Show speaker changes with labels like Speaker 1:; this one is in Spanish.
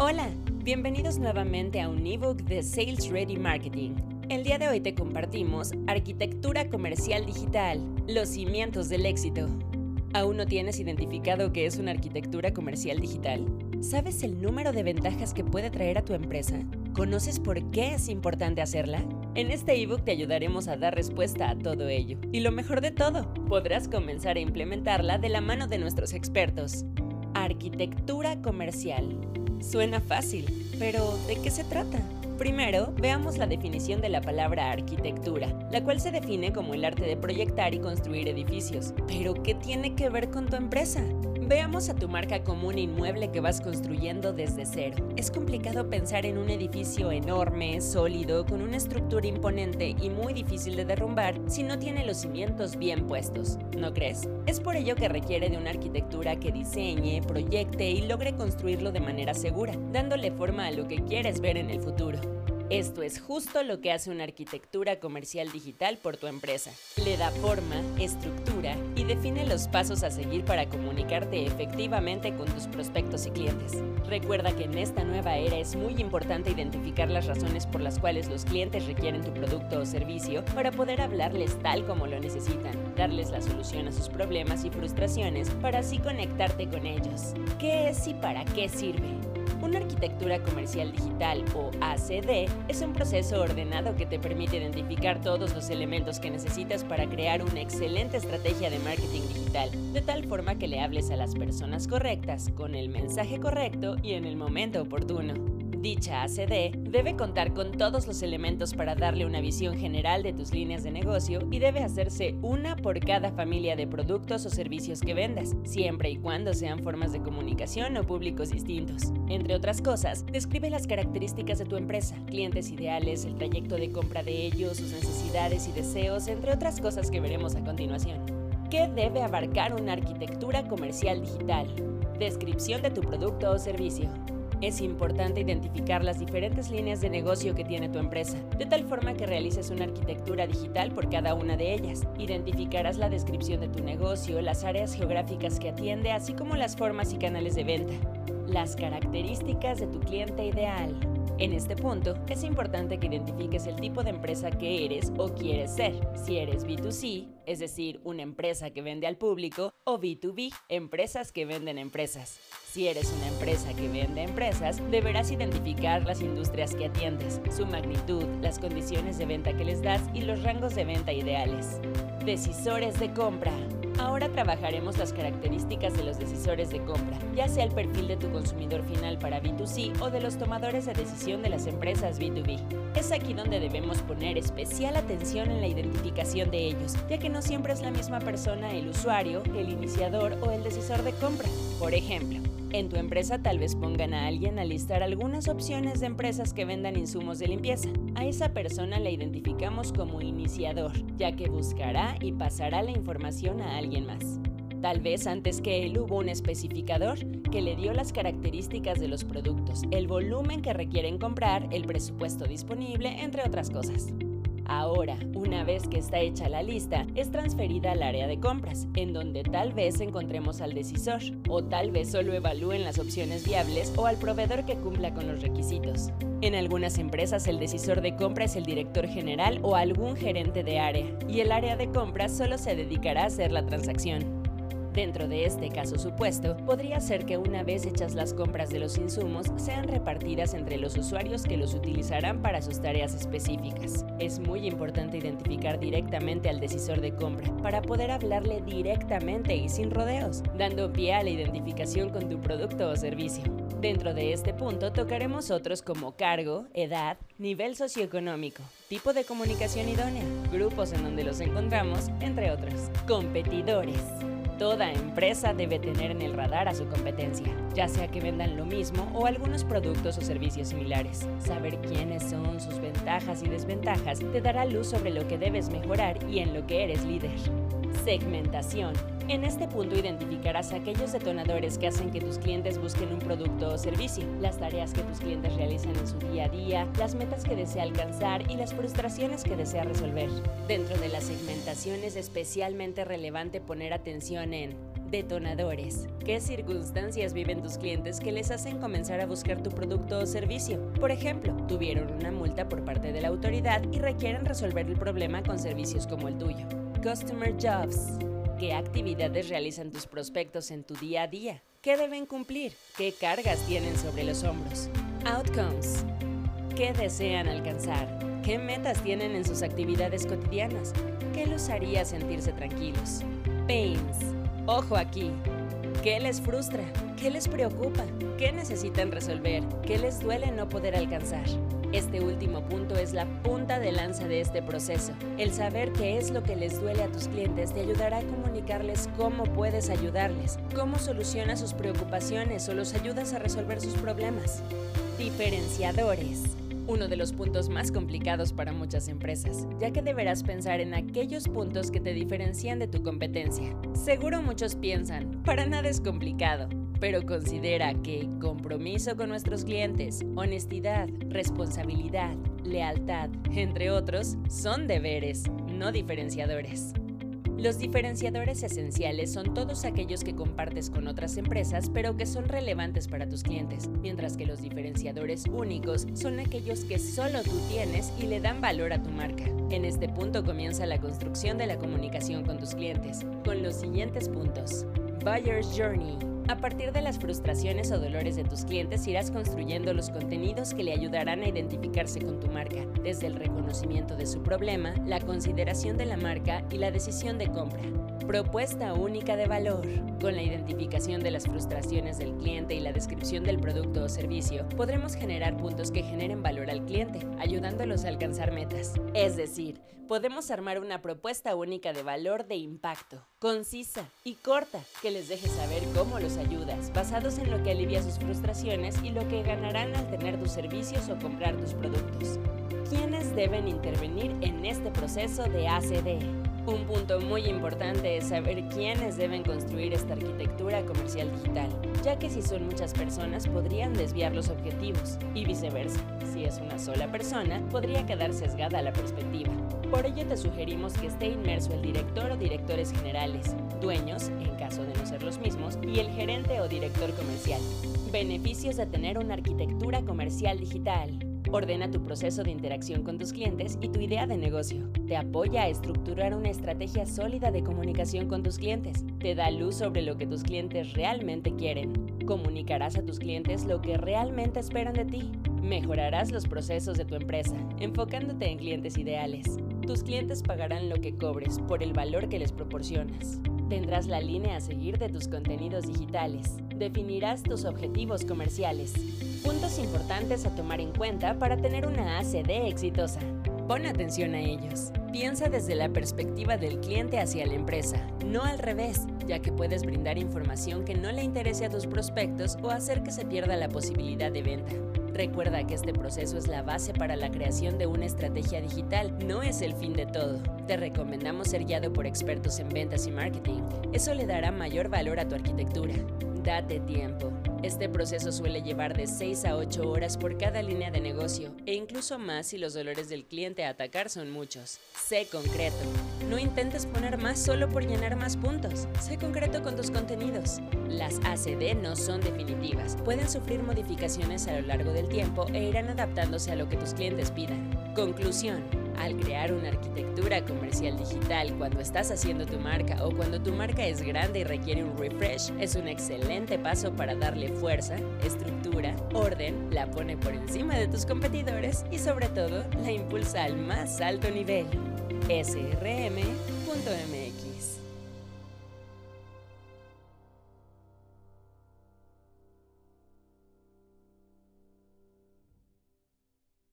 Speaker 1: Hola, bienvenidos nuevamente a un ebook de Sales Ready Marketing. El día de hoy te compartimos Arquitectura Comercial Digital, los cimientos del éxito. ¿Aún no tienes identificado qué es una arquitectura comercial digital? ¿Sabes el número de ventajas que puede traer a tu empresa? ¿Conoces por qué es importante hacerla? En este ebook te ayudaremos a dar respuesta a todo ello. Y lo mejor de todo, podrás comenzar a implementarla de la mano de nuestros expertos. Arquitectura comercial. Suena fácil, pero ¿de qué se trata? Primero, veamos la definición de la palabra arquitectura, la cual se define como el arte de proyectar y construir edificios. Pero, ¿qué tiene que ver con tu empresa? Veamos a tu marca como un inmueble que vas construyendo desde cero. Es complicado pensar en un edificio enorme, sólido, con una estructura imponente y muy difícil de derrumbar si no tiene los cimientos bien puestos, ¿no crees? Es por ello que requiere de una arquitectura que diseñe, proyecte y logre construirlo de manera segura, dándole forma a lo que quieres ver en el futuro. Esto es justo lo que hace una arquitectura comercial digital por tu empresa. Le da forma, estructura y define los pasos a seguir para comunicarte efectivamente con tus prospectos y clientes. Recuerda que en esta nueva era es muy importante identificar las razones por las cuales los clientes requieren tu producto o servicio para poder hablarles tal como lo necesitan, darles la solución a sus problemas y frustraciones para así conectarte con ellos. ¿Qué es y para qué sirve? Una arquitectura comercial digital o ACD es un proceso ordenado que te permite identificar todos los elementos que necesitas para crear una excelente estrategia de marketing digital, de tal forma que le hables a las personas correctas, con el mensaje correcto y en el momento oportuno. Dicha ACD debe contar con todos los elementos para darle una visión general de tus líneas de negocio y debe hacerse una por cada familia de productos o servicios que vendas, siempre y cuando sean formas de comunicación o públicos distintos. Entre otras cosas, describe las características de tu empresa, clientes ideales, el trayecto de compra de ellos, sus necesidades y deseos, entre otras cosas que veremos a continuación. ¿Qué debe abarcar una arquitectura comercial digital? Descripción de tu producto o servicio. Es importante identificar las diferentes líneas de negocio que tiene tu empresa, de tal forma que realices una arquitectura digital por cada una de ellas. Identificarás la descripción de tu negocio, las áreas geográficas que atiende, así como las formas y canales de venta. Las características de tu cliente ideal. En este punto, es importante que identifiques el tipo de empresa que eres o quieres ser. Si eres B2C, es decir, una empresa que vende al público, o B2B, empresas que venden empresas. Si eres una empresa que vende empresas, deberás identificar las industrias que atiendes, su magnitud, las condiciones de venta que les das y los rangos de venta ideales. Decisores de compra. Ahora trabajaremos las características de los decisores de compra, ya sea el perfil de tu consumidor final para B2C o de los tomadores de decisión de las empresas B2B. Es aquí donde debemos poner especial atención en la identificación de ellos, ya que no siempre es la misma persona el usuario, el iniciador o el decisor de compra. Por ejemplo, en tu empresa tal vez pongan a alguien a listar algunas opciones de empresas que vendan insumos de limpieza. A esa persona la identificamos como iniciador, ya que buscará y pasará la información a alguien más. Tal vez antes que él hubo un especificador que le dio las características de los productos, el volumen que requieren comprar, el presupuesto disponible, entre otras cosas. Ahora, una vez que está hecha la lista, es transferida al área de compras, en donde tal vez encontremos al decisor, o tal vez solo evalúen las opciones viables o al proveedor que cumpla con los requisitos. En algunas empresas el decisor de compra es el director general o algún gerente de área, y el área de compras solo se dedicará a hacer la transacción. Dentro de este caso supuesto, podría ser que una vez hechas las compras de los insumos, sean repartidas entre los usuarios que los utilizarán para sus tareas específicas. Es muy importante identificar directamente al decisor de compra para poder hablarle directamente y sin rodeos, dando pie a la identificación con tu producto o servicio. Dentro de este punto tocaremos otros como cargo, edad, nivel socioeconómico, tipo de comunicación idónea, grupos en donde los encontramos, entre otros. Competidores. Toda empresa debe tener en el radar a su competencia, ya sea que vendan lo mismo o algunos productos o servicios similares. Saber quiénes son sus ventajas y desventajas te dará luz sobre lo que debes mejorar y en lo que eres líder. Segmentación. En este punto identificarás aquellos detonadores que hacen que tus clientes busquen un producto o servicio, las tareas que tus clientes realizan en su día a día, las metas que desea alcanzar y las frustraciones que desea resolver. Dentro de la segmentación es especialmente relevante poner atención en Detonadores. ¿Qué circunstancias viven tus clientes que les hacen comenzar a buscar tu producto o servicio? Por ejemplo, tuvieron una multa por parte de la autoridad y requieren resolver el problema con servicios como el tuyo. Customer Jobs. ¿Qué actividades realizan tus prospectos en tu día a día? ¿Qué deben cumplir? ¿Qué cargas tienen sobre los hombros? Outcomes. ¿Qué desean alcanzar? ¿Qué metas tienen en sus actividades cotidianas? ¿Qué los haría sentirse tranquilos? Pains. Ojo aquí. ¿Qué les frustra? ¿Qué les preocupa? ¿Qué necesitan resolver? ¿Qué les duele no poder alcanzar? Este último punto es la punta de lanza de este proceso. El saber qué es lo que les duele a tus clientes te ayudará a comunicarles cómo puedes ayudarles, cómo solucionas sus preocupaciones o los ayudas a resolver sus problemas. Diferenciadores uno de los puntos más complicados para muchas empresas, ya que deberás pensar en aquellos puntos que te diferencian de tu competencia. Seguro muchos piensan, para nada es complicado, pero considera que compromiso con nuestros clientes, honestidad, responsabilidad, lealtad, entre otros, son deberes, no diferenciadores. Los diferenciadores esenciales son todos aquellos que compartes con otras empresas pero que son relevantes para tus clientes, mientras que los diferenciadores únicos son aquellos que solo tú tienes y le dan valor a tu marca. En este punto comienza la construcción de la comunicación con tus clientes, con los siguientes puntos. Buyer's Journey a partir de las frustraciones o dolores de tus clientes irás construyendo los contenidos que le ayudarán a identificarse con tu marca, desde el reconocimiento de su problema, la consideración de la marca y la decisión de compra. Propuesta única de valor. Con la identificación de las frustraciones del cliente y la descripción del producto o servicio, podremos generar puntos que generen valor al cliente, ayudándolos a alcanzar metas. Es decir, podemos armar una propuesta única de valor de impacto, concisa y corta, que les deje saber cómo los ayudas, basados en lo que alivia sus frustraciones y lo que ganarán al tener tus servicios o comprar tus productos. ¿Quiénes deben intervenir en este proceso de ACD? Un punto muy importante es saber quiénes deben construir esta arquitectura comercial digital, ya que si son muchas personas podrían desviar los objetivos y viceversa. Si es una sola persona, podría quedar sesgada la perspectiva. Por ello te sugerimos que esté inmerso el director o directores generales, dueños, en caso de no ser los mismos, y el gerente o director comercial. Beneficios de tener una arquitectura comercial digital. Ordena tu proceso de interacción con tus clientes y tu idea de negocio. Te apoya a estructurar una estrategia sólida de comunicación con tus clientes. Te da luz sobre lo que tus clientes realmente quieren. Comunicarás a tus clientes lo que realmente esperan de ti. Mejorarás los procesos de tu empresa, enfocándote en clientes ideales. Tus clientes pagarán lo que cobres por el valor que les proporcionas. Tendrás la línea a seguir de tus contenidos digitales. Definirás tus objetivos comerciales. Puntos importantes a tomar en cuenta para tener una ACD exitosa. Pon atención a ellos. Piensa desde la perspectiva del cliente hacia la empresa, no al revés, ya que puedes brindar información que no le interese a tus prospectos o hacer que se pierda la posibilidad de venta. Recuerda que este proceso es la base para la creación de una estrategia digital, no es el fin de todo. Te recomendamos ser guiado por expertos en ventas y marketing. Eso le dará mayor valor a tu arquitectura. Date tiempo. Este proceso suele llevar de 6 a 8 horas por cada línea de negocio e incluso más si los dolores del cliente a atacar son muchos. Sé concreto. No intentes poner más solo por llenar más puntos. Sé concreto con tus contenidos. Las ACD no son definitivas. Pueden sufrir modificaciones a lo largo del tiempo e irán adaptándose a lo que tus clientes pidan. Conclusión. Al crear una arquitectura comercial digital cuando estás haciendo tu marca o cuando tu marca es grande y requiere un refresh, es un excelente paso para darle fuerza, estructura, orden, la pone por encima de tus competidores y sobre todo la impulsa al más alto nivel. srm.mx